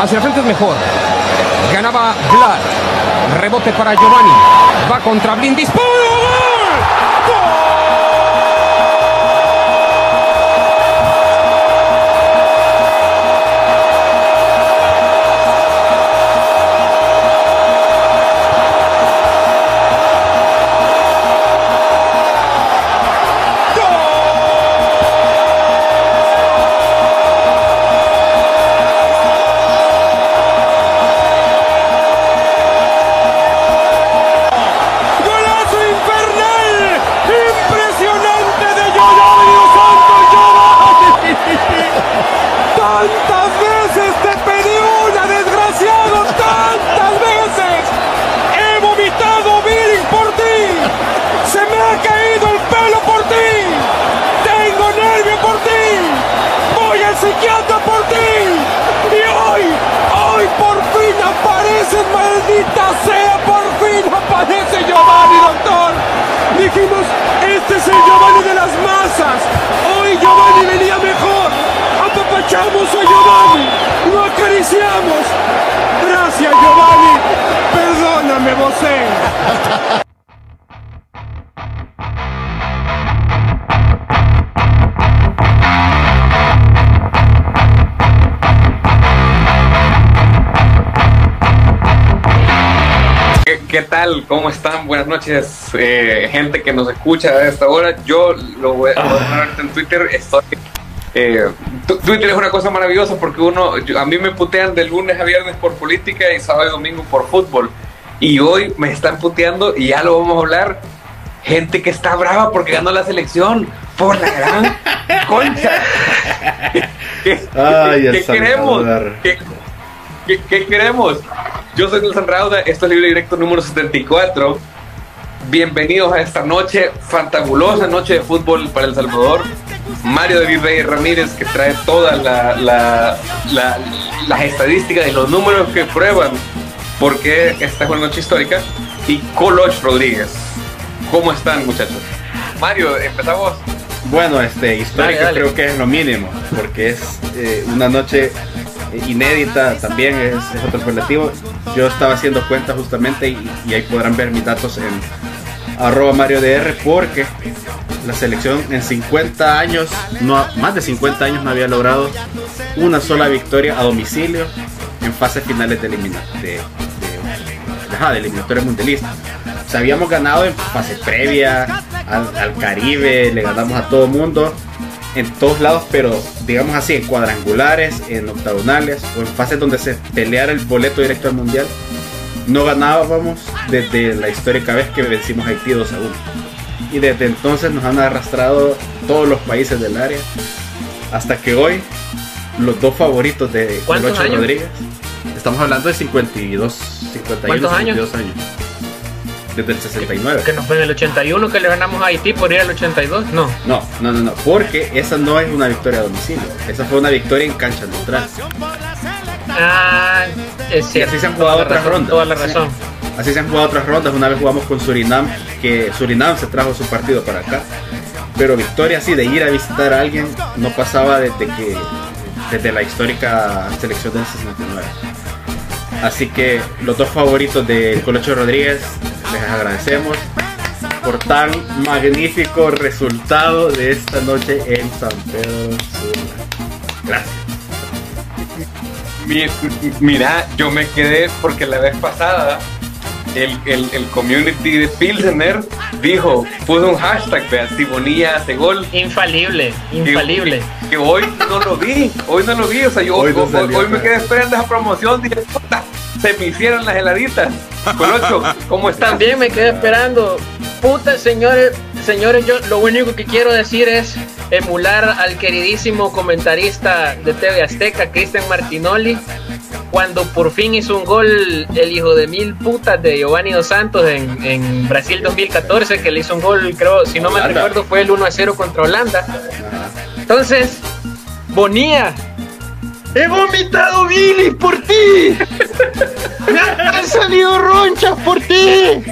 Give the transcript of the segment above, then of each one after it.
Hacia el frente es mejor. Ganaba Vlad. Rebote para Giovanni. Va contra. Disparo. ¿Qué tal? ¿Cómo están? Buenas noches, eh, gente que nos escucha a esta hora. Yo lo voy, a poner en Twitter. Estoy, eh, Twitter es una cosa maravillosa porque uno, a mí me putean de lunes a viernes por política y sábado y domingo por fútbol. Y hoy me están puteando y ya lo vamos a hablar. Gente que está brava porque ganó la selección por la gran concha. ¿Qué, queremos? ¿Qué, queremos? Yo soy Nelson Rauda, esto es Libre Directo número 74. Bienvenidos a esta noche, fantabulosa noche de fútbol para El Salvador. Mario David Reyes Ramírez, que trae todas la, las estadísticas y los números que prueban por qué esta es una noche histórica. Y Coloch Rodríguez. ¿Cómo están, muchachos? Mario, empezamos. Bueno, este, histórica creo que es lo mínimo, porque es eh, una noche inédita también, es, otro relativo yo estaba haciendo cuenta justamente y, ahí podrán ver mis datos en arroba Mario DR porque la selección en 50 años, no, más de 50 años no había logrado una sola victoria a domicilio en fases finales de, elimina, de, de, eliminatoria mundialista. O sea, habíamos ganado en fase previa al, al Caribe, le ganamos a todo mundo en todos lados, pero digamos así, en cuadrangulares, en octagonales o en fases donde se peleara el boleto directo al mundial, no ganábamos desde la histórica vez que vencimos a Haití 2 a 1. Y desde entonces nos han arrastrado todos los países del área, hasta que hoy los dos favoritos de Colocho Rodríguez, estamos hablando de 52, 51, 52 años desde el 69. Que nos fue en el 81 que le ganamos a Haití por ir al 82, no. No, no, no, no, porque esa no es una victoria a domicilio, esa fue una victoria en cancha neutral. Ah, es cierto. Y así se han jugado otras rondas. Toda la razón. Así se han jugado otras rondas. Una vez jugamos con Surinam, que Surinam se trajo su partido para acá. Pero victoria así de ir a visitar a alguien no pasaba desde que desde la histórica selección del 69. Así que los dos favoritos de Colocho Rodríguez les agradecemos por tan magnífico resultado de esta noche en San Pedro Sula. Gracias. Mira, yo me quedé porque la vez pasada el, el, community de Pilsener dijo, puso un hashtag, vea, si Bonilla hace gol. Infalible, infalible. Que, hoy no lo vi, hoy no lo vi, o sea, yo hoy, me quedé esperando esa promoción, dije, se me hicieron las heladitas. Colocho, ¿cómo estás? También me quedé esperando. Puta, señores, señores, yo lo único que quiero decir es emular al queridísimo comentarista de TV Azteca, Cristian Martinoli, cuando por fin hizo un gol el hijo de mil putas de Giovanni Dos Santos en, Brasil 2014, que le hizo un gol, creo, si no me recuerdo, fue el 1 a 0 contra Holanda. Entonces, Bonía, he vomitado Billy por ti. Me han salido ronchas por ti.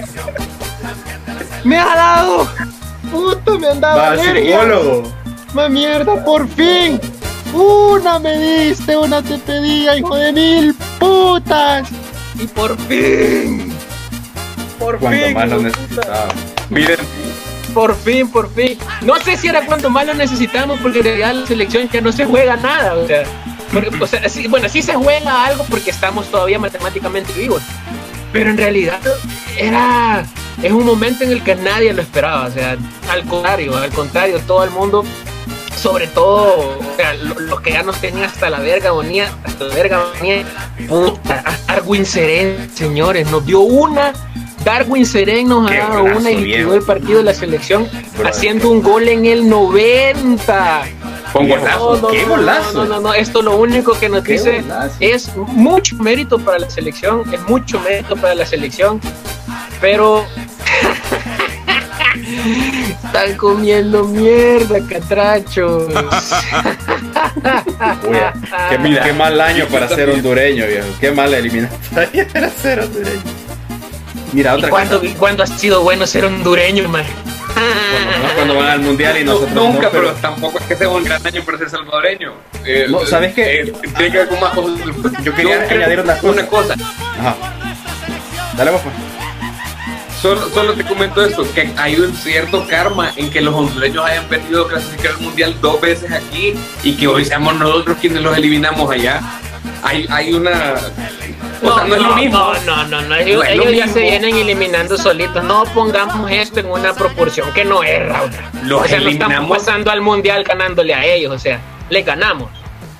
Me ha dado. Puta, me han dado alergia. Ma mierda, por fin Una me diste, una te pedía, hijo de mil putas. Y por fin. Por Cuando fin. más lo necesitaba. Miren, Por fin, por fin. No sé si era cuando más lo necesitamos, porque en realidad la selección ya no se juega nada. O sea, porque, o sea, sí- bueno, sí se juega algo porque estamos todavía matemáticamente vivos. Pero en realidad era. Es un momento en el que nadie lo esperaba. O sea, al contrario, al contrario, todo el mundo. Sobre todo, o sea, lo- los que ya nos tenían hasta la verga bonía, hasta la verga bonía, puta, a Darwin Seren, señores, nos dio una, Darwin Seren nos ha dado una y el partido de la selección Brother. haciendo un gol en el 90. Con golazo. ¡Qué golazo! No, no, no, esto lo único que nos ¡Qué dice golazo! es mucho mérito para la selección, es mucho mérito para la selección, pero están comiendo mierda, catrachos. Qué, Mira. qué mal año para ser hondureño, viejo. Qué mala eliminatoria para ser hondureño. Mira, ¿Y otra y cuándo ha sido bueno ser hondureño, man? ¿no? Cuando van al mundial y No, nosotros nunca, no, pero... tampoco es que sea un gran año para ser salvadoreño. Eh, No, ¿sabes qué? eh, tiene que ver con más cosas. Yo quería añadir una cosa. Una cosa. Ajá. Dale, pues. Solo, solo te comento esto, que hay un cierto karma en que los hondureños hayan perdido clasificar al mundial dos veces aquí y que hoy seamos nosotros quienes los eliminamos allá. Hay, hay una... O sea, no, es lo mismo. No, no, no, no, Ellos, No lo ellos ya se vienen eliminando solitos. No pongamos esto en una proporción que no es, Raúl. Los o sea, no estamos eliminamos. pasando al mundial ganándole a ellos. O sea, le ganamos.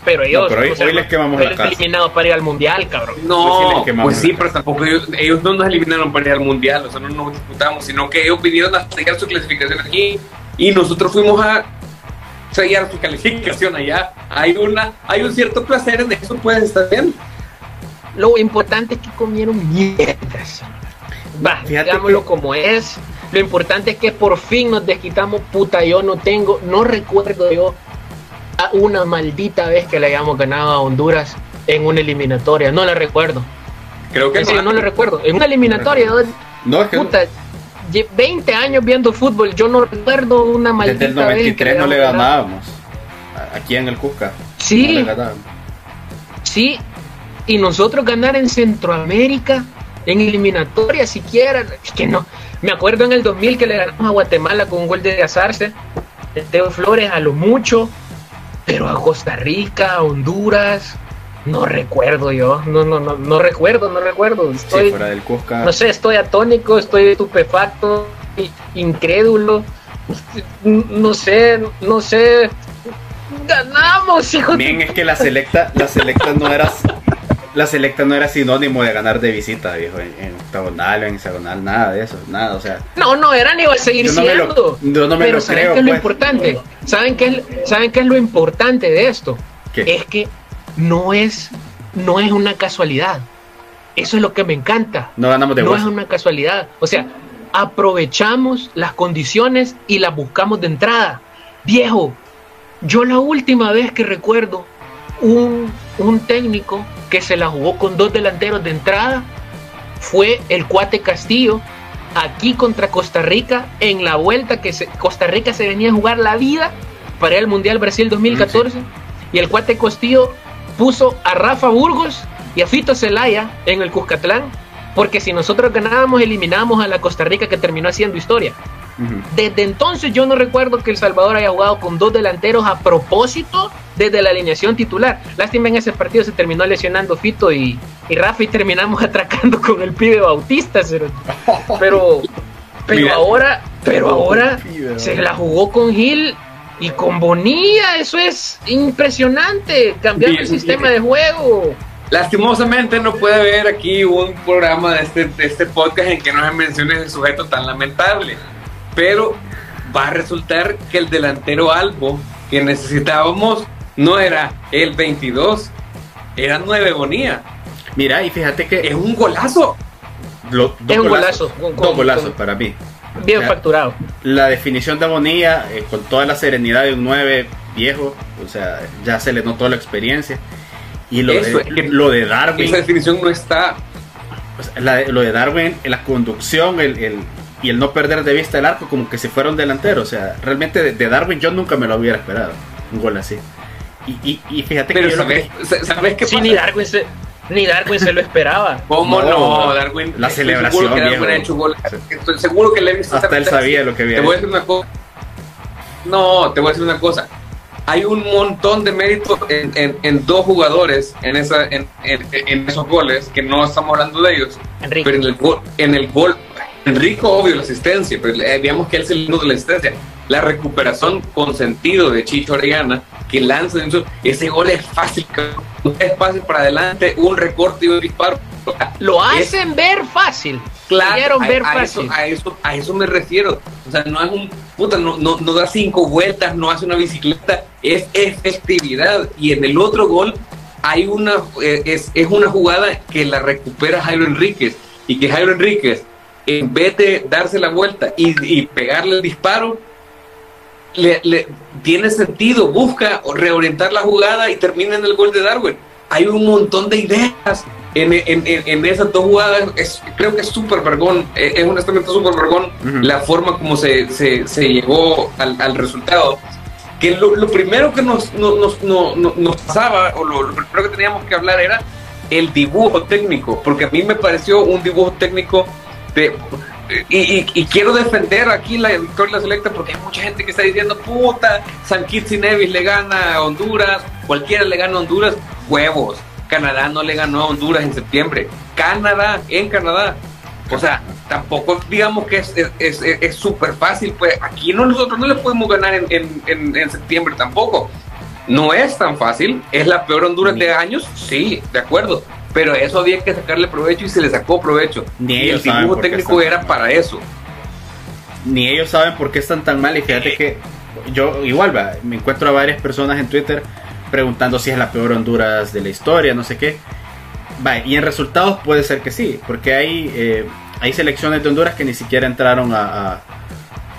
Pero ellos. pero hoy- o sea, hoy les quemamos la casa. eliminados para ir al mundial, cabrón. Pues sí No, les quemamos pues sí, pero tampoco ellos, ellos no nos eliminaron para ir al mundial, o sea, no nos disputamos, sino que ellos vinieron a sellar su clasificación aquí y nosotros fuimos a sellar su calificación allá. Hay una, hay un cierto placer en eso, puedes estar bien. Lo importante es que comieron mierdas. Va, Fíjate digámoslo que- como es. Lo importante es que por fin nos desquitamos. Puta, yo no tengo, no recuerdo yo a una maldita vez que le hayamos ganado a Honduras en una eliminatoria. No la recuerdo. Creo que En serio, no la recuerdo. En una eliminatoria, No, es que puta, lle- 20 años viendo fútbol, yo no recuerdo una maldita desde el vez. que 93 no le ganábamos. A- Aquí en el Cusca. Sí. No le ganábamos. Sí, y nosotros ganar en Centroamérica, en eliminatoria siquiera, es que no. Me acuerdo en el 2000 que le ganamos a Guatemala con un gol de Azarse, de Teo Flores a lo mucho, pero a Costa Rica, a Honduras, no recuerdo yo, no, no, no, no recuerdo, no recuerdo. Sí, Estoy, fuera del Cusca. no sé, estoy atónico, estoy estupefacto, incrédulo, no sé, no sé. Ganamos, hijo de Bien, es que la selecta, la selecta no era la selecta no era sinónimo de ganar de visita, viejo, en, en octagonal o en hexagonal, nada de eso, nada, o sea, No, no, eran iba a seguir Yo no me lo- siendo. yo no me Pero lo ¿saben creo, qué es lo pues. importante? ¿Saben qué, es, ¿Saben qué es lo importante de esto? ¿Qué? Es que no es, no es una casualidad. Eso es lo que me encanta. no ganamos de no es una casualidad. O sea, aprovechamos las condiciones y las buscamos de entrada. Viejo, yo la última vez que recuerdo un, un técnico que se la jugó con dos delanteros de entrada fue el Cuate Castillo aquí contra Costa Rica en la vuelta que se- Costa Rica se venía a jugar la vida para el Mundial Brasil 2014 y el Cuate Castillo puso a Rafa Burgos y a Fito Celaya en el Cuscatlán porque si nosotros ganábamos eliminábamos a la Costa Rica que terminó haciendo historia. Desde entonces yo no recuerdo que El Salvador haya jugado con dos delanteros a propósito desde la alineación titular. Lástima en ese partido se terminó lesionando Fito y, y Rafa y terminamos atracando con el pibe Bautista. Pero, pero, ahora, pero ahora se la jugó con Gil y con Bonilla. Eso es impresionante. Cambiar el sistema de juego. Lastimosamente no puede haber aquí un programa de este, de este podcast en que no se mencione ese sujeto tan lamentable. Pero va a resultar que el delantero Albo que necesitábamos no era el 22, era 9 Bonía. Mira, y fíjate que Es un golazo. lo- dos Es un golazo, con- dos golazos con- para mí. Bien O sea, facturado. La definición de Bonilla, eh, con toda la serenidad de un 9 viejo, o sea, ya se le notó la experiencia. Y lo, Eso, de, es que lo de Darwin, Esa definición no está. o sea, la de- lo de Darwin, la conducción el, el- y el no perder de vista el arco, como que si fuera un delantero. O sea, realmente de, de Darwin yo nunca me lo hubiera esperado, un gol así. Y, y, fíjate Pero que sabes, ¿sabes qué sí, ni Darwin se, ni Darwin se lo esperaba. ¿Cómo no? Darwin. La celebración. Seguro que Darwin hecho gol. Estoy seguro que Levis Hasta él sabía lo que había. Te voy a decir una cosa. No, te voy a decir una cosa. Hay un montón de mérito en, en, en dos jugadores en, esa, en, en, esos goles, que no estamos hablando de ellos. Enrique. Pero en el gol, en el gol Enrico, obvio, la asistencia, pero eh, digamos que él es el uno de la asistencia. La recuperación con sentido de Chicho Orellana, que lanza ese gol es fácil, es fácil para adelante, un recorte y un disparo. Lo hacen ver fácil. Claro, a, ver fácil. Eso, a, eso, a eso me refiero. O sea, no es un puta, no, no, no da cinco vueltas, no hace una bicicleta, es efectividad. Y en el otro gol hay una, eh, es, es una jugada que la recupera Jairo Enríquez y que Jairo Enríquez en vez de darse la vuelta y, pegarle el disparo, le, tiene sentido, busca reorientar la jugada y termina en el gol de Darwin. Hay un montón de ideas en, en, esas dos jugadas. Es, creo que es súper vergón, eh, es honestamente súper vergón la forma como se, se, llegó al, resultado. Que lo, primero que nos, nos, nos, pasaba, o lo, lo primero que teníamos que hablar era el dibujo técnico, porque a mí me pareció un dibujo técnico y, quiero defender aquí la victoria selecta porque hay mucha gente que está diciendo, puta, San Kitts y Nevis le gana a Honduras, cualquiera le gana a Honduras, huevos. Canadá no le ganó a Honduras en septiembre. Canadá, en Canadá. O sea, tampoco digamos que es súper fácil. Pues aquí nosotros no le podemos ganar en, en, en, septiembre tampoco. No es tan fácil. ¿Es la peor Honduras de años? Sí, de acuerdo pero eso había que sacarle provecho y se le sacó provecho. Ni y el dibujo técnico era para eso. Ni ellos saben por qué están tan mal y fíjate que yo igual va, me encuentro a varias personas en Twitter preguntando si es la peor Honduras de la historia, no sé qué. Va, y en resultados puede ser que sí, porque hay, eh, hay selecciones de Honduras que ni siquiera entraron a,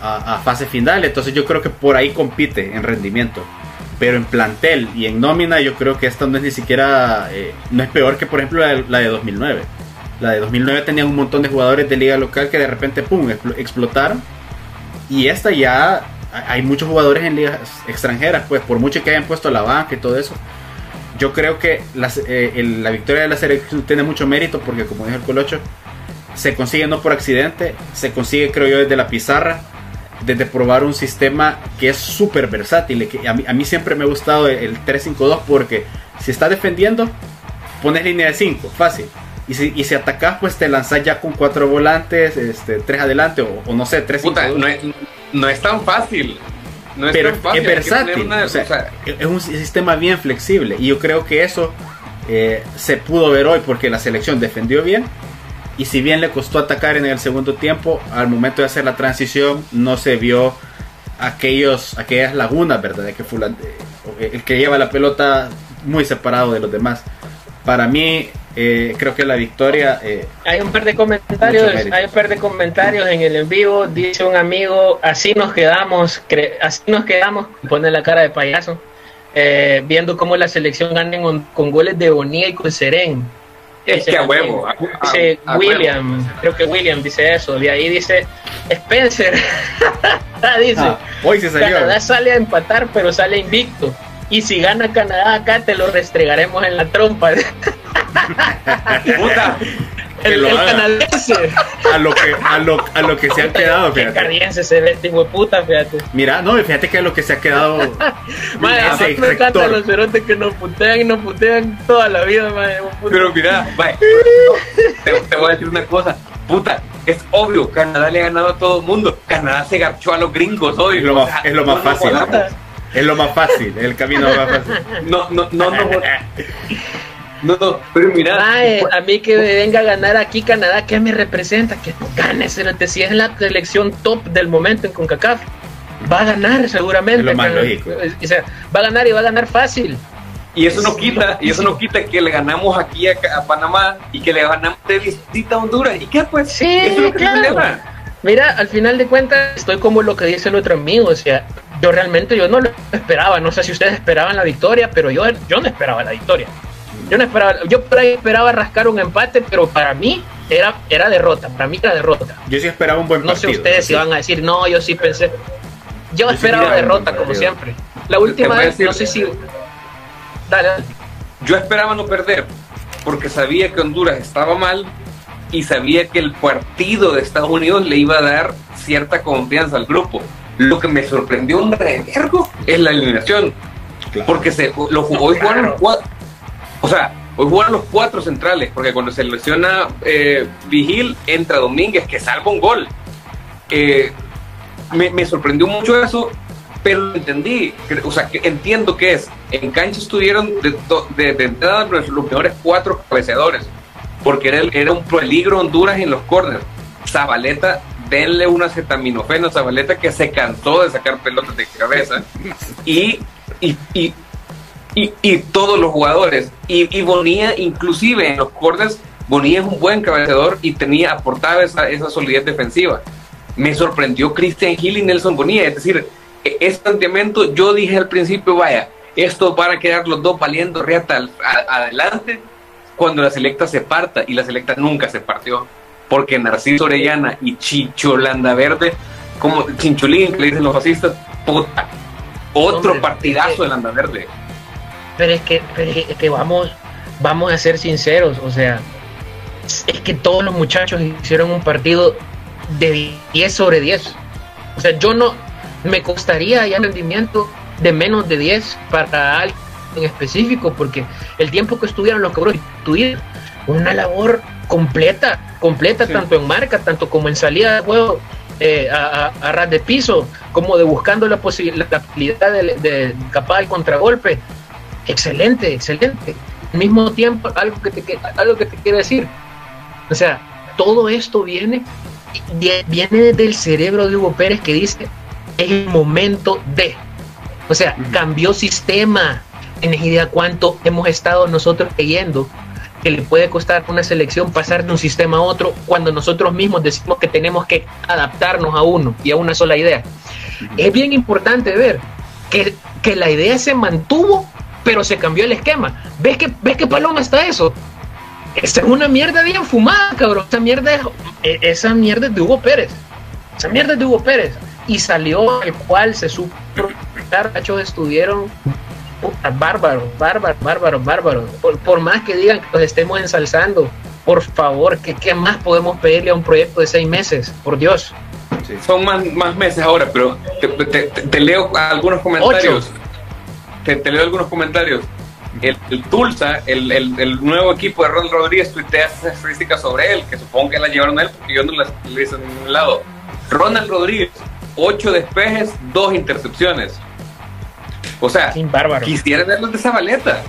a, a fase final, entonces yo creo que por ahí compite en rendimiento pero en plantel y en nómina yo creo que esta no es ni siquiera, eh, no es peor que por ejemplo la de, 2009. La de 2009 tenía un montón de jugadores de liga local que de repente, ¡pum!, explotaron. Y esta ya, hay muchos jugadores en ligas extranjeras, pues por mucho que hayan puesto la banca y todo eso. Yo creo que eh, la victoria de la selección tiene mucho mérito porque como dijo el Colocho, se consigue no por accidente, se consigue creo yo desde la pizarra desde probar un sistema que es súper versátil. Que a, mí, a mí siempre me ha gustado el 3-5-2 porque si estás defendiendo, pones línea de 5, fácil. Y si, y si atacas, pues te lanzas ya con cuatro volantes, este, tres adelante, o, no sé, tres Puta, no, es, no es tan fácil. No es pero tan fácil. es versátil. es un sistema bien flexible. Y yo creo que eso eh, se pudo ver hoy porque la selección defendió bien y si bien le costó atacar en el segundo tiempo, al momento de hacer la transición no se vio aquellos, aquellas lagunas, ¿verdad? De que eh, el que lleva la pelota muy separado de los demás. Para mí, eh, creo que la victoria. Eh, hay un par de comentarios, hay un par de comentarios en el en vivo. Dice un amigo, así nos quedamos, así nos quedamos, pone la cara de payaso, viendo cómo la selección gana con, goles de Bonilla y con Serén. Es que a huevo. dice William, creo que William dice eso. De ahí dice Spencer. dice, ah, hoy se salió. Canadá sale a empatar, pero sale invicto. Y si gana Canadá acá, te lo restregaremos en la trompa. Puta el, canadiense. A lo que, a lo, a lo que se ha quedado, fíjate. El canadiense se ve tipo de puta, fíjate. Mira, no, fíjate que a lo que se ha quedado. madre, me encantan los cerotes que nos putean y nos putean toda la vida, madre. Pero mira, te, voy a decir una cosa. Puta, es obvio, Canadá le ha ganado a todo el mundo. Canadá se garchó a los gringos hoy. Es lo más, es lo más fácil. es lo más fácil, el camino más fácil. No, no, no, no. No, no, pero mira. a mí que venga a ganar aquí Canadá, ¿qué me representa? Que no gane, si es la selección top del momento en CONCACAF. Va a ganar seguramente. lo más lógico. va a ganar y va a ganar fácil. Y eso no quita, y eso no quita que le ganamos aquí a, Panamá y que le ganamos de visita a Honduras. ¿Y qué pues? Sí, claro. Mira, al final de cuentas estoy como lo que dice el otro amigo, o sea, yo realmente yo no lo esperaba, no sé si ustedes esperaban la victoria, pero yo, yo no esperaba la victoria. Yo no esperaba, yo por ahí esperaba rascar un empate, pero para mí era, era derrota, para mí era derrota. Yo sí esperaba un buen partido. No sé ustedes si van a decir, no, yo sí pensé. Yo, esperaba derrota, como siempre. La última vez, no sé si. Dale, Yo esperaba no perder porque sabía que Honduras estaba mal y sabía que el partido de Estados Unidos le iba a dar cierta confianza al grupo. Lo que me sorprendió un revergo es la eliminación. Porque se lo jugó hoy jugaron los cuatro. O sea, hoy jugaron los cuatro centrales, porque cuando se lesiona eh, Vigil, entra Domínguez, que salva un gol. Eh, me, sorprendió mucho eso, pero entendí. O sea, entiendo que es. En cancha estuvieron de, de, de entrada los, mejores cuatro cabeceadores, porque era, era un peligro Honduras en los corners. Zabaleta, denle una acetaminofeno a Zabaleta que se cansó de sacar pelotas de cabeza. Y, y, y, y todos los jugadores. Y, y Bonilla, inclusive en los corners, Bonilla es un buen cabeceador y tenía, aportaba esa, esa solidez defensiva. Me sorprendió Christian Hill y Nelson Bonilla. Es decir, e- este planteamiento, yo dije al principio, vaya, esto van a quedar los dos valiendo reata al- a- adelante cuando la selecta se parta y la selecta nunca se partió. Porque Narciso Orellana y Chicho Landaverde, como Chinchulín, que le dicen los fascistas, puta, otro Hombre, partidazo que- de Landaverde. Pero es que, pero es que vamos, vamos a ser sinceros, o sea, es que todos los muchachos hicieron un partido de 10 sobre 10. O sea, yo no me costaría ya rendimiento de menos de 10 para alguien en específico, porque el tiempo que estuvieron los cabros tuvieron una labor completa, completa, Sí. tanto en marca, tanto como en salida de juego, eh, a, a- a ras de piso, como de buscando la, posi- la posibilidad de, de capaz del contragolpe. Excelente, excelente. Al mismo tiempo, algo que te, algo que te quiero decir. O sea, todo esto viene, vie- viene desde el cerebro de Hugo Pérez que dice, es el momento de. O sea, cambió sistema. ¿Tienes idea cuánto hemos estado nosotros leyendo que le puede costar a una selección pasar de un sistema a otro cuando nosotros mismos decimos que tenemos que adaptarnos a uno y a una sola idea? Es bien importante ver que, que la idea se mantuvo, pero se cambió el esquema. ¿Ves que, ves que paloma está eso? Esta es una mierda bien fumada, cabrón. Esa mierda es, e- esa mierda es de Hugo Pérez. Esa mierda es de Hugo Pérez. Y salió el cual se supo. Muchachos estuvieron puta, bárbaros, bárbaros, bárbaros, bárbaros. Por, por más que digan que los estemos ensalzando, por favor, ¿qué, ¿qué más podemos pedirle a un proyecto de seis meses? Por Dios. Sí. Son más, más meses ahora, pero te, te- te- te leo algunos comentarios. Te, te leo algunos comentarios. El, el Tulsa, el, el- el nuevo equipo de Ronald Rodríguez, tuitea esas estadísticas sobre él, que supongo que las llevaron a él, porque yo no las le hice en ningún lado. Ronald Rodríguez, 8 despejes, 2 intercepciones. O sea, quisiera verlos de Zabaleta,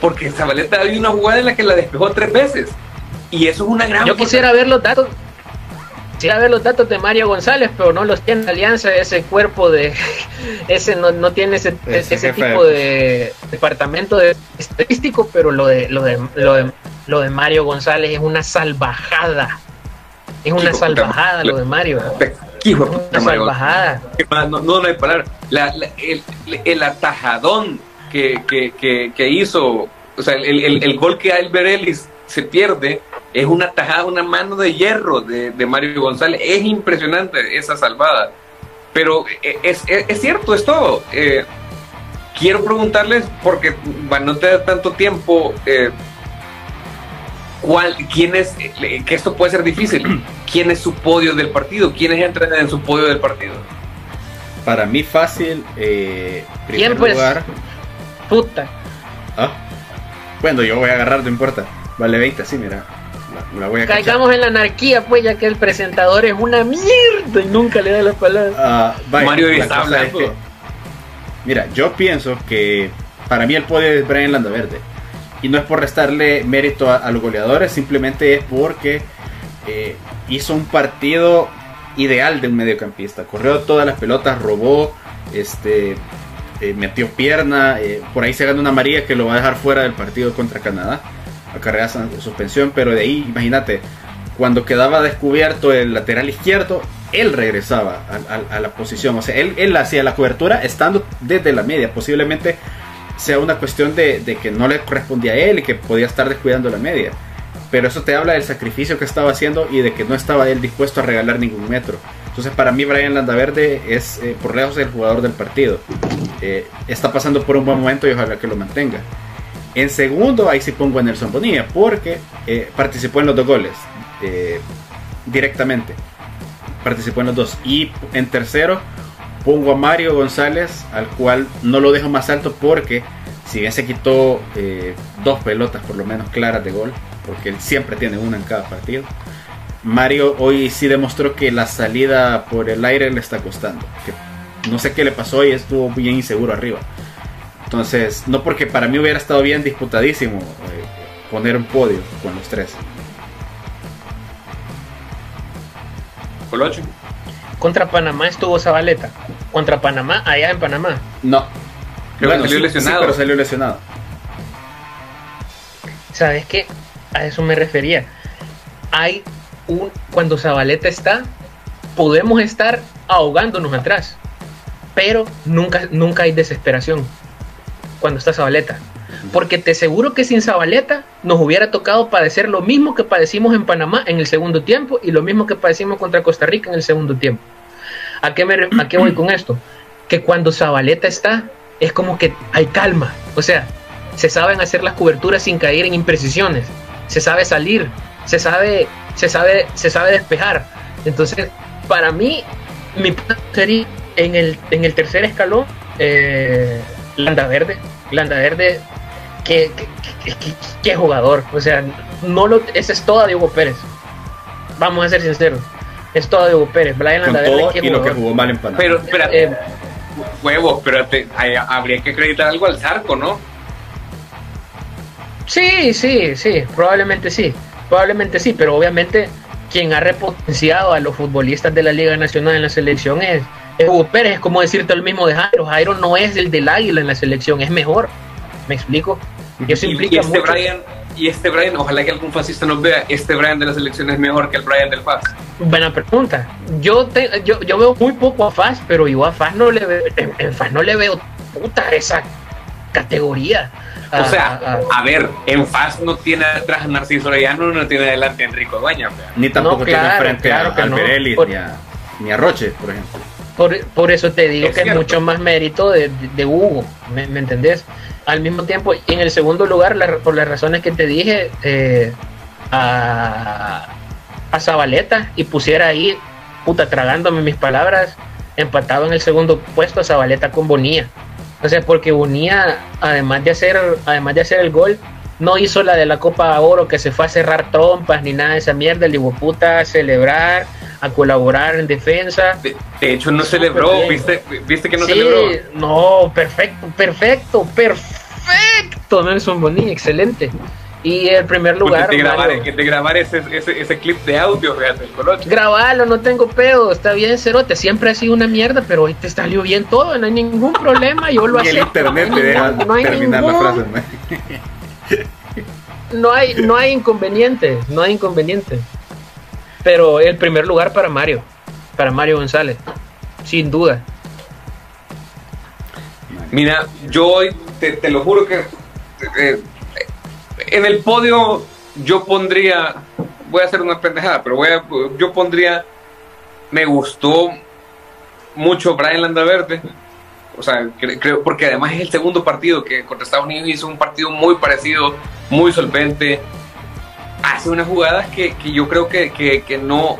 porque Zabaleta hay una jugada en la que la despejó tres veces. Y eso es una gran Yo quisiera ver los datos. Quisiera ver los datos de Mario González, pero no los tiene Alianza, ese cuerpo de. Ese no, no tiene ese, Ese tipo de- de departamento de estadístico, pero lo de, lo de, lo de, lo de Mario González es una salvajada. Es una salvajada lo de Mario. Hijo de Una Mario. salvajada. No, no, no hay palabra. La- la- el, el atajadón que, que, que, que hizo, o sea, el, el, el gol que Albert Ellis se pierde es una tajada, una mano de hierro de, de Mario González. Es impresionante esa salvada. Pero eh, es, es, es cierto, es todo. Eh, quiero preguntarles, porque bueno, no te da tanto tiempo, eh, ¿cuál, quién es, eh, que esto puede ser difícil, quién es su podio del partido, quiénes entran en su podio del partido. Para mí fácil, eh, primer ¿Quién, pues? lugar. Puta. Ah, Bueno, yo voy a agarrar, no importa. Vale 20, sí, mira. La, la voy a cachar. Caigamos en la anarquía, pues, ya que el presentador es una mierda y nunca le da la palabra. Ah, vaya, Mario la está es hablando. que- mira, yo pienso que para mí el podio es Brian Landaverde. Y no es por restarle mérito a, a los goleadores, simplemente es porque eh, hizo un partido ideal de un mediocampista. Corrió todas las pelotas, robó, este, eh, metió pierna. eh, por ahí se gana una María que lo va a dejar fuera del partido contra Canadá. A carrera de suspensión, pero de ahí, imagínate, cuando quedaba descubierto el lateral izquierdo, él regresaba a, a- a la posición. O sea, él, él hacía la cobertura estando desde la media. Posiblemente sea una cuestión de, de que no le correspondía a él y que podía estar descuidando la media. Pero eso te habla del sacrificio que estaba haciendo y de que no estaba él dispuesto a regalar ningún metro. Entonces para mí Brian Landaverde es eh, por lejos el jugador del partido. Eh, está pasando por un buen momento y ojalá que lo mantenga. En segundo, ahí sí pongo a Nelson Bonilla, porque eh, participó en los dos goles eh, directamente. Participó en los dos. Y en tercero, pongo a Mario González, al cual no lo dejo más alto porque si bien se quitó eh, dos pelotas por lo menos claras de gol, porque él siempre tiene una en cada partido. Mario hoy sí demostró que la salida por el aire le está costando. No sé qué le pasó y estuvo bien inseguro arriba. Entonces, no porque para mí hubiera estado bien disputadísimo eh, poner un podio con los tres. Colocho. Contra Panamá estuvo Zabaleta. Contra Panamá, allá en Panamá. No. Creo que salió lesionado. pero salió lesionado. ¿Sabes qué? A eso me refería. Hay un. Cuando Zabaleta está, podemos estar ahogándonos atrás. Pero nunca, nunca hay desesperación cuando está Zabaleta. Porque te aseguro que sin Zabaleta nos hubiera tocado padecer lo mismo que padecimos en Panamá en el segundo tiempo y lo mismo que padecimos contra Costa Rica en el segundo tiempo. ¿A qué, me, a qué voy con esto? Que cuando Zabaleta está, es como que hay calma. O sea, se saben hacer las coberturas sin caer en imprecisiones. Se sabe salir, se sabe, se sabe, se sabe despejar. Entonces, para mí, mi plan sería en el, en el tercer escalón, eh, Landa Verde. Landa Verde, qué, qué, qué, qué, jugador. O sea, no lo, ese es todo Diego Pérez. Vamos a ser sinceros. Es todo Diego Pérez. Brian Con Landa Verde, todo y lo jugador. que jugó mal en Panamá. Pero espérate, Eh, huevo, pero te- hay- habría que acreditar algo al Zarco, ¿no? Sí, sí, sí, probablemente sí, probablemente sí, pero obviamente quien ha repotenciado a los futbolistas de la Liga Nacional en la selección es Hugo Pérez, es como decirte el mismo de Jairo, Jairo no es el del Águila en la selección, es mejor, ¿me explico? Y eso Y, y implica este mucho. Brian, y este Brian, ojalá que algún fascista nos vea, este Brian de la selección es mejor que el Brian del FAS. Buena pregunta. Yo, te- yo, yo veo muy poco a Faz, pero yo a Faz no le veo, en, en Faz no le veo puta esa categoría. O Ah, sea, ah, ah. a ver, en FAS no tiene atrás a Narciso Orellano, no tiene adelante a Enrico Dueña. Ni tampoco No, tiene frente claro a no. Por- ni, a, ni a Roche, por ejemplo. Por, por eso te digo Es que cierto. es mucho más mérito de, de- de Hugo, ¿me, me entendés? Al mismo tiempo, en el segundo lugar, la- por las razones que te dije, eh, a, a Zabaleta y pusiera ahí, puta, tragándome mis palabras, empatado en el segundo puesto a Zabaleta con Bonilla. O sea, porque Bonilla, además de hacer, además de hacer el gol, no hizo la de la Copa Oro que se fue a cerrar trompas ni nada de esa mierda, el de puta a celebrar, a colaborar en defensa. De, de hecho, no celebró. ¿viste, ¿viste que no Sí, celebró? No, perfecto, perfecto, perfecto, Nelson Bonilla, excelente. Y el primer lugar, de grabar, ese, ese, ese clip de audio, fíjate, el grabalo, no tengo pedo, está bien, Cerote, siempre ha sido una mierda, pero hoy te salió bien todo, no hay ningún problema, yo lo Ni el acepto. internet no te deja no terminar ningún- la frase. man. no hay, no hay inconveniente, no hay inconveniente. Pero el primer lugar para Mario, para Mario González, sin duda. Mira, yo hoy te, lo juro que eh, en el podio yo pondría, voy a hacer una pendejada, pero voy a, yo pondría, me gustó mucho Brian Landaverde, o sea, cre- creo, porque además es el segundo partido que contra Estados Unidos hizo un partido muy parecido, muy solvente, hace unas jugadas que, que yo creo que, que, que no,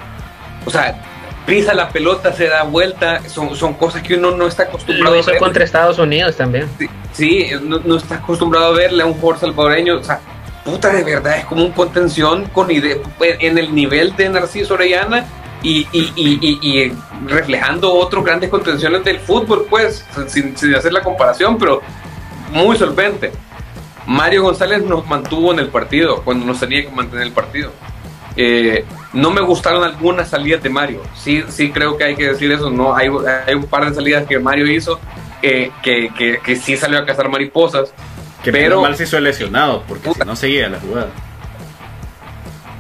o sea, pisa la pelota, se da vuelta, son, son cosas que uno no está acostumbrado Lo a hizo ver. contra Estados Unidos también. Sí, Sí, no, no está acostumbrado a verle a un jugador salvadoreño. O sea, puta, de verdad, es como un contención con en el nivel de Narciso Orellana y, y, y, y- y reflejando otros grandes contenciones del fútbol, pues, sin, sin hacer la comparación, pero muy solvente. Mario González nos mantuvo en el partido cuando nos tenía que mantener el partido. Eh, no me gustaron algunas salidas de Mario. Sí, sí creo que hay que decir eso. No, hay, hay un par de salidas que Mario hizo eh, que, que, que sí salió a cazar mariposas. Que Pero- mal se hizo lesionado, porque Puta. si no seguía la jugada.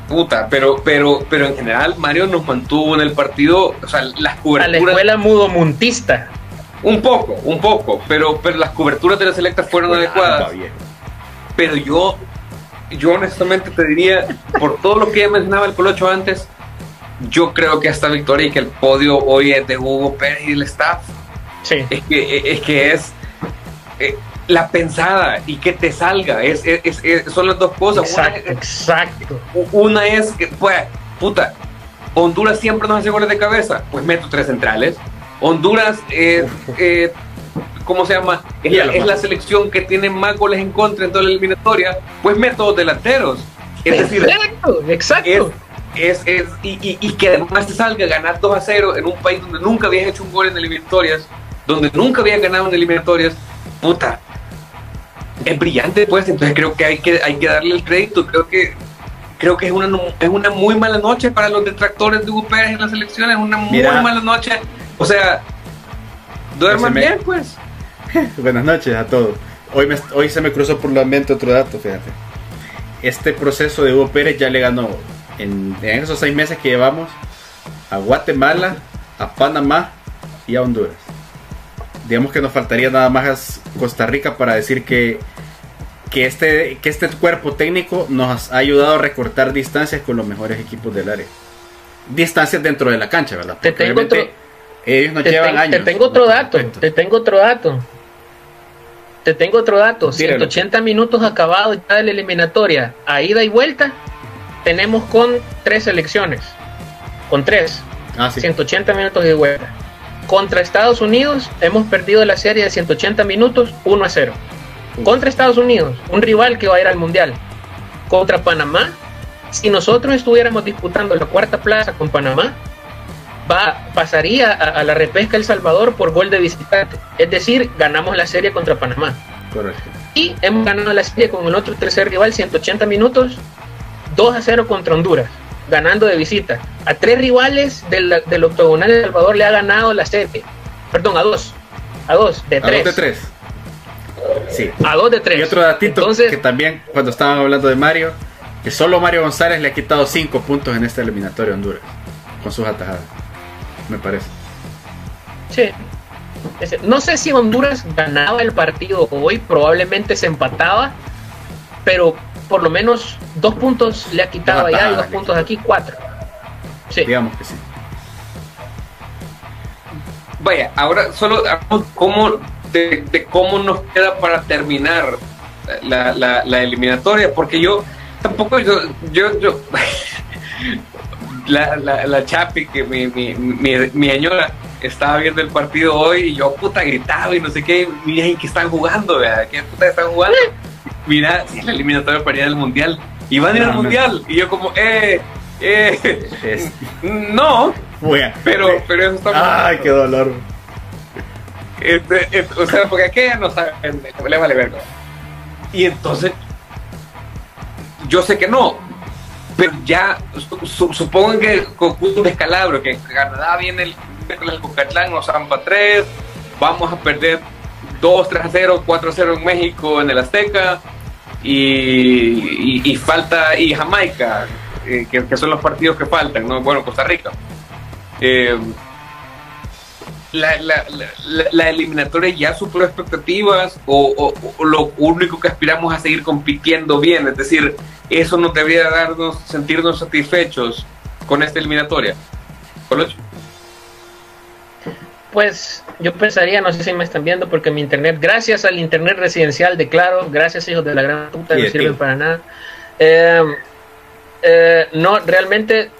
Puta, pero, pero, pero en general Mario nos mantuvo en el partido. O sea, las A la coberturas. escuela mudomuntista. Un poco, un poco. Pero, pero las coberturas de la selecta fueron adecuadas. Pero yo, yo honestamente te diría, por todo lo que ya mencionaba el Colocho antes, yo creo que esta victoria y que el podio hoy es de Hugo Pérez y el staff. Sí. Es que es, que es eh, la pensada y que te salga. Es, es, es, son las dos cosas. Exacto, una, exacto. Una es que, pues, puta, Honduras siempre nos hace goles de cabeza. Pues meto tres centrales. Honduras, eh, eh, ¿cómo se llama? Es, la, es la, selección que tiene más goles en contra en toda la eliminatoria. Pues meto dos delanteros. Es decir, exacto, exacto. Es, es, y, y, que además te salga ganar 2 a 0 en un país donde nunca habías hecho un gol en eliminatorias, donde nunca habías ganado en eliminatorias, puta, es brillante, pues. Entonces creo que hay que, hay que darle el crédito. Creo que creo que es una, es una muy mala noche para los detractores de Hugo Pérez en las elecciones. Es una muy mala noche. O sea, duerman bien, pues. Buenas noches a todos. Hoy, me, hoy se me cruzó por la mente otro dato, fíjate. Este proceso de Hugo Pérez ya le ganó en, en esos seis meses que llevamos a Guatemala, a Panamá y a Honduras digamos que nos faltaría nada más Costa Rica para decir que, que, este, que este cuerpo técnico nos ha ayudado a recortar distancias con los mejores equipos del área. Distancias dentro de la cancha, ¿verdad? te tengo otro, ellos nos llevan años. Te tengo otro dato, te tengo otro dato. Te tengo otro dato. 180 minutos acabados ya de la eliminatoria, a ida y vuelta, tenemos con tres selecciones. Con tres. Ah, 180 minutos de vuelta. Contra Estados Unidos hemos perdido la serie de 180 minutos 1 a 0. Contra Estados Unidos, un rival que va a ir al Mundial. Contra Panamá, si nosotros estuviéramos disputando la cuarta plaza con Panamá, va, pasaría a, la repesca El Salvador por gol de visitante. Es decir, ganamos la serie contra Panamá. Correcto. Y hemos ganado la serie con el otro tercer rival, 180 minutos, 2 a 0 contra Honduras ganando de visita. A tres rivales del, del octogonal de Salvador le ha ganado la serie. Perdón, a dos. A dos, de tres. A dos de tres. Sí. A dos de tres. Y otro datito Entonces, que también, cuando estaban hablando de Mario, que solo Mario González le ha quitado cinco puntos en esta eliminatoria a Honduras. Con sus atajadas. Me parece. Sí. No sé si Honduras ganaba el partido hoy, probablemente se empataba, pero por lo menos dos puntos le ha quitado allá y dos puntos aquí, cuatro. Sí. Digamos que sí. Vaya, ahora solo cómo, de, cómo nos queda para terminar la, la, eliminatoria, porque yo tampoco, yo, yo, yo la, la, la Chapi, que mi, mi, mi, mi señora estaba viendo el partido hoy y yo puta gritaba y no sé qué, miren que están jugando, ¿verdad? ¿Qué puta están jugando? mira, si es la eliminatoria para ir al mundial. Y van a ir al mundial. Y yo como, eh, eh, no. Pero, pero eso está Ay, qué dolor. Este, o sea, porque aquella no sabe, le vale verga. Y entonces, yo sé que no, pero ya supongo que con un descalabro, que Canadá viene el el Cucatlán, nos zampa 3, vamos a perder 2, 3 0, 4 0 en México, en el Azteca, y, falta, y Jamaica, eh, que, son los partidos que faltan, ¿no? Bueno, Costa Rica. Eh, la, la, eliminatoria ya superó expectativas o, lo único que aspiramos a seguir compitiendo bien, es decir, eso nos debería darnos, sentirnos satisfechos con esta eliminatoria. Colocho pues yo pensaría, no sé si me están viendo, porque mi internet, gracias al internet residencial de Claro, gracias hijos de la gran puta, no sirven para nada. Eh, eh, no, realmente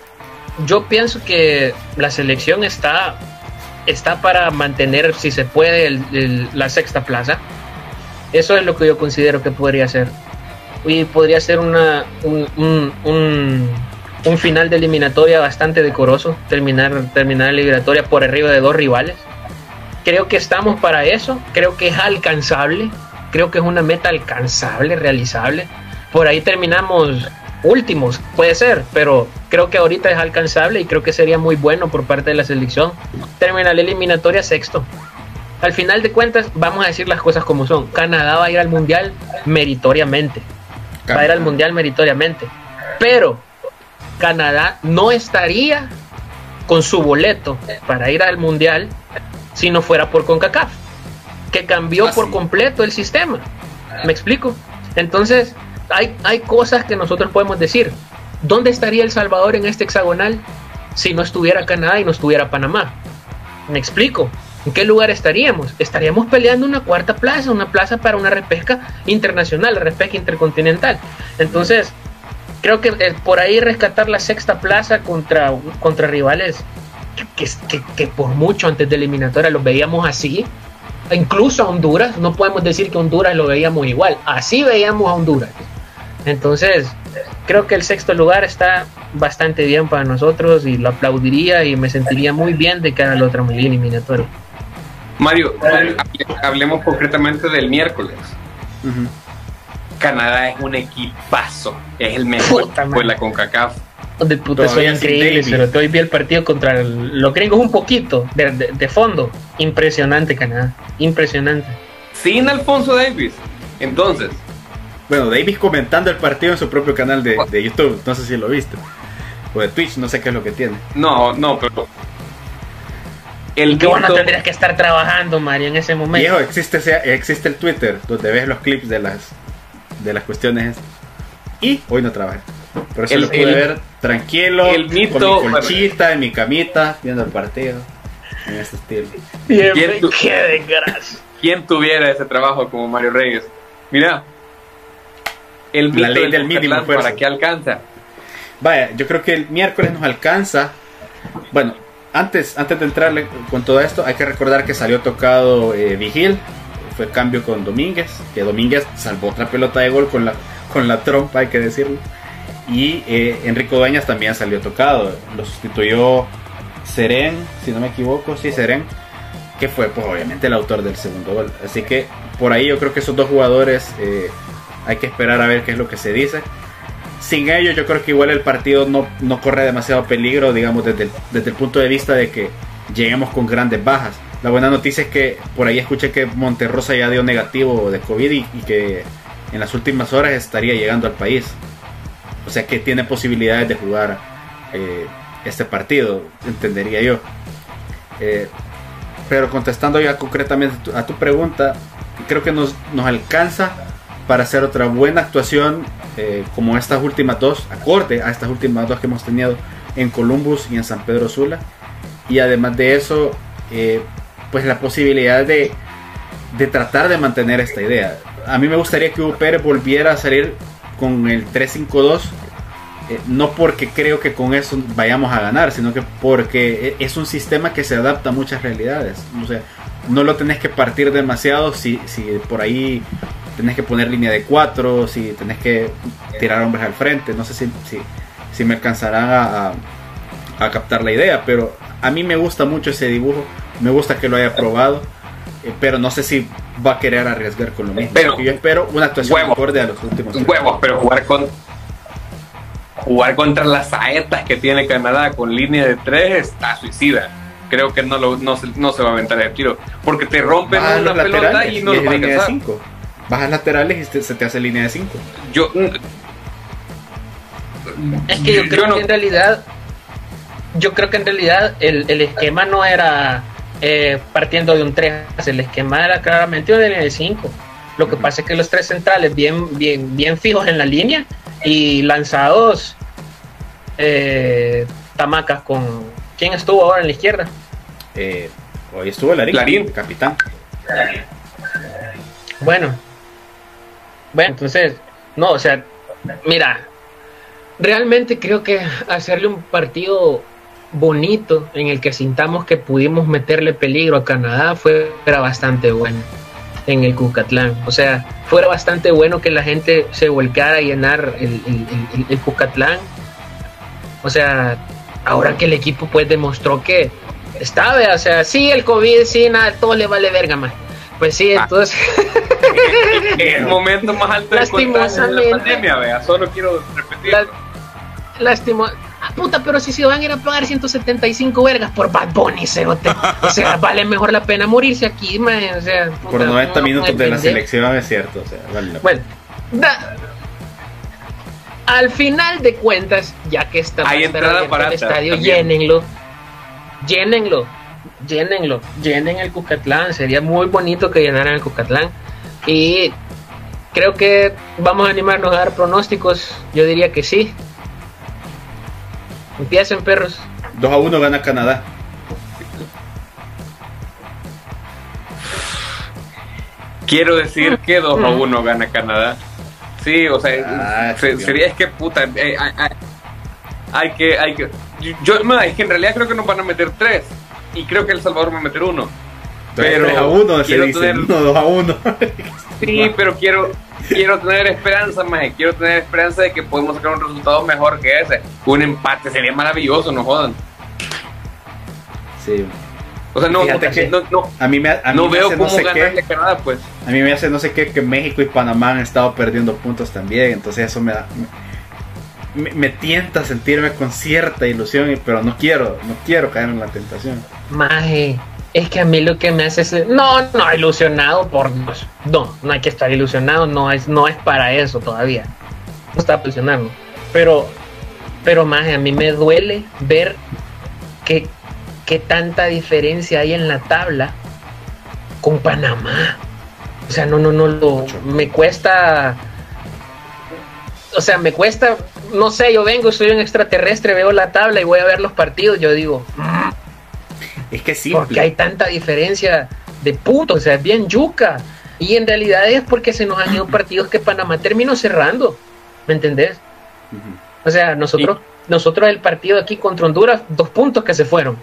yo pienso que la selección está, está para mantener, si se puede, la sexta plaza. Eso es lo que yo considero que podría ser. Y podría ser una, un, un, un final de eliminatoria bastante decoroso, terminar, terminar la eliminatoria por arriba de dos rivales. Creo que estamos para eso, creo que es alcanzable, creo que es una meta alcanzable, realizable. Por ahí terminamos últimos, puede ser, pero creo que ahorita es alcanzable y creo que sería muy bueno por parte de la selección terminar la eliminatoria sexto. Al final de cuentas, vamos a decir las cosas como son. Canadá va a ir al mundial meritoriamente. Va a ir al mundial meritoriamente. Pero Canadá no estaría con su boleto para ir al mundial si no fuera por CONCACAF, que cambió por completo el sistema. ¿Me explico? Entonces, hay, hay cosas que nosotros podemos decir. ¿Dónde estaría El Salvador en este hexagonal si no estuviera Canadá y no estuviera Panamá? ¿Me explico? ¿En qué lugar estaríamos? Estaríamos peleando una cuarta plaza, una plaza para una repesca internacional, repesca intercontinental. Entonces, creo que eh, por ahí rescatar la sexta plaza contra, contra rivales que, que, que por mucho antes de eliminatoria los veíamos así, incluso a Honduras, no podemos decir que Honduras lo veíamos igual, así veíamos a Honduras. Entonces, creo que el sexto lugar está bastante bien para nosotros y lo aplaudiría y me sentiría muy bien de cara al otro eliminatorio. Mario, hablemos concretamente del miércoles. Canadá es un equipazo, es el mejor de la CONCACAF. De puta, soy increíble, pero hoy vi el partido contra los gringos un poquito de, de, fondo. Impresionante, Canadá, impresionante. Sin Alfonso Davis. Entonces, bueno, Davis comentando el partido en su propio canal de, de, YouTube, no sé si lo viste. O de Twitch, no sé qué es lo que tiene. No, no, pero el que bueno tendrías que estar trabajando, Mario, en ese momento. Viejo, existe, existe el Twitter donde ves los clips de las de las cuestiones y hoy no trabaja. Pero sí lo pude ver tranquilo, el mito, con mi colchita, en mi camita, viendo el partido. En este estilo. ¿Quién, tu qué ¿Quién tuviera ese trabajo como Mario Reyes? Mira, el mito La ley del, mínimo ¿Para qué alcanza? Vaya, yo creo que el miércoles nos alcanza. Bueno, antes, antes de entrarle con todo esto, hay que recordar que salió tocado eh, Vigil, fue cambio con Domínguez, que Domínguez salvó otra pelota de gol con la, con la trompa, hay que decirlo. Y eh, Enrico Dueñas también salió tocado, lo sustituyó Seren, si no me equivoco, sí, Seren, que fue pues obviamente el autor del segundo gol. Así que por ahí yo creo que esos dos jugadores eh, hay que esperar a ver qué es lo que se dice sin ellos yo creo que igual el partido no, no corre demasiado peligro, digamos, desde el, desde el punto de vista de que lleguemos con grandes bajas. La buena noticia es que por ahí escuché que Monterrosa ya dio negativo de COVID y, que en las últimas horas estaría llegando al país. O sea que tiene posibilidades de jugar eh, este partido, entendería yo. Eh, pero contestando ya concretamente a tu pregunta, creo que nos, nos alcanza para hacer otra buena actuación eh, como estas últimas dos, acorde a estas últimas dos que hemos tenido en Columbus y en San Pedro Sula. Y además de eso, eh, pues la posibilidad de, de, tratar de mantener esta idea. A mí me gustaría que Hugo volviera a salir con el 3-5-2. Eh, no porque creo que con eso vayamos a ganar, sino que porque es un sistema que se adapta a muchas realidades. O sea, no lo tenés que partir demasiado si, si por ahí tenés que poner línea de cuatro, si tenés que tirar hombres al frente. No sé si, si, me alcanzarán a, a, captar la idea, pero a mí me gusta mucho ese dibujo. Me gusta que lo haya probado, eh, pero no sé si va a querer arriesgar con lo mismo. Pero, yo espero una actuación acorde a los últimos. Huevos, pero jugar con jugar contra las saetas que tiene Canadá con línea de tres está suicida creo que no, lo, no, se, no se va a aventar el tiro. Porque te rompen una pelota y no lo va a alcanzar bajas laterales y se te hace línea de 5. Yo. Es que yo creo que en realidad. Yo creo que en realidad el, esquema no era eh, partiendo de un 3, el esquema era claramente una línea de 5. Lo que pasa es que los tres centrales bien, bien, bien fijos en la línea y lanzados eh, tamacas con. ¿Quién estuvo ahora en la izquierda? Eh, hoy estuvo Larín, Larín. capitán. Bueno, bueno, entonces, no, o sea, mira, realmente creo que hacerle un partido bonito en el que sintamos que pudimos meterle peligro a Canadá fue era bastante bueno en el Cucatlán. O sea, fuera bastante bueno que la gente se volcara a llenar el, el, Cucatlán. O sea, ahora que el equipo pues demostró que estaba, o sea, sí, el COVID, sí, nada, todo le vale verga más. Pues sí, ah. el momento más alto de la pandemia, vea. Solo quiero repetir. Lástima. Ah, puta, pero si se van a ir a pagar 175 vergas por Bad Bunny, cerote. O sea, vale mejor la pena morirse aquí, man. O sea, por 90 minutos de la selección, es cierto. O sea, vale bueno, al final de cuentas, ya que está Hay entrada para el estadio, llénenlo. Llénenlo llénenlo, llenen el Cucatlán, sería muy bonito que llenaran el Cucatlán. Y creo que vamos a animarnos a dar pronósticos, yo diría que sí. Empiecen perros. 2 a 1 gana Canadá. quiero decir que 2 a 1 gana Canadá. Sí, o sea, Ah, se- sería es que puta, eh, hay, hay- hay que, hay que, yo, no, es que en realidad creo que nos van a meter 3 y creo que El Salvador va a meter uno. Pero 3 a 1 se quiero dice, tener- no 2 a 1. Sí, pero quiero, quiero tener esperanza, maje. Quiero tener esperanza de que podemos sacar un resultado mejor que ese. Un empate sería maravilloso, no jodan. Sí. O sea, no, Fíjate no, que no, no, A mí me, a mí no me veo hace cómo no sé ganarle qué. a Canadá, pues. A mí me hace no sé qué que México y Panamá han estado perdiendo puntos también. Entonces eso me da. Me, me tienta a sentirme con cierta ilusión, pero no quiero, no quiero caer en la tentación. Maje, es que a mí lo que me hace es... No, no, ilusionado por Dios. No, no hay que estar ilusionado, no es, no es para eso todavía. No está para ilusionarnos. Pero, pero maje, a mí me duele ver que, que tanta diferencia hay en la tabla con Panamá. O sea, no, no, no, lo, me cuesta... O sea, me cuesta, no sé, yo vengo, soy un extraterrestre, veo la tabla y voy a ver los partidos, yo digo, "Mm, Es que sí. porque hay tanta diferencia de puntos, o sea, es bien yuca. Y en realidad es porque se nos han ido partidos que Panamá terminó cerrando, ¿me entendés? O sea, nosotros, nosotros el partido aquí contra Honduras, dos puntos que se fueron.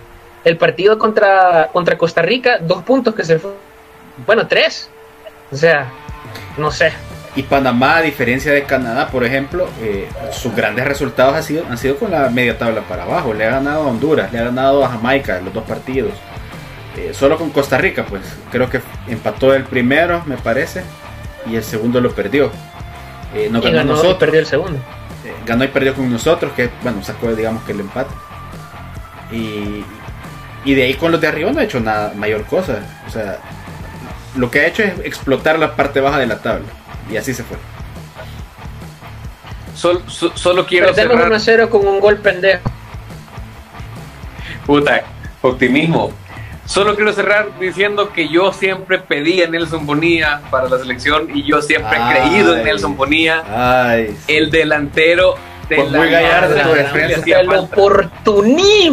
El partido contra, contra Costa Rica, dos puntos que se fueron. Bueno, tres. O sea, no sé. Y Panamá, a diferencia de Canadá, por ejemplo, eh, sus grandes resultados han sido, han sido con la media tabla para abajo. Le ha ganado a Honduras, le ha ganado a Jamaica los dos partidos. Eh, solo con Costa Rica, pues creo que empató el primero, me parece, y el segundo lo perdió. Eh, no Y ganó ganó y nosotros. perdió el segundo. Ganó y perdió con nosotros, que bueno, sacó digamos que el empate. Y, y de ahí con los de arriba no ha hecho nada, mayor cosa. O sea, lo que ha hecho es explotar la parte baja de la tabla. Y así se fue. Sol- so- solo quiero Perdemos 1 a cerrar. 0 con un gol pendejo. Puta, optimismo. Solo quiero cerrar diciendo que yo siempre pedí a Nelson Bonilla para la selección y yo siempre he Ay. creído en Nelson Bonilla, Ay, el delantero de Pues la muy gallardo hacía El oportunismo.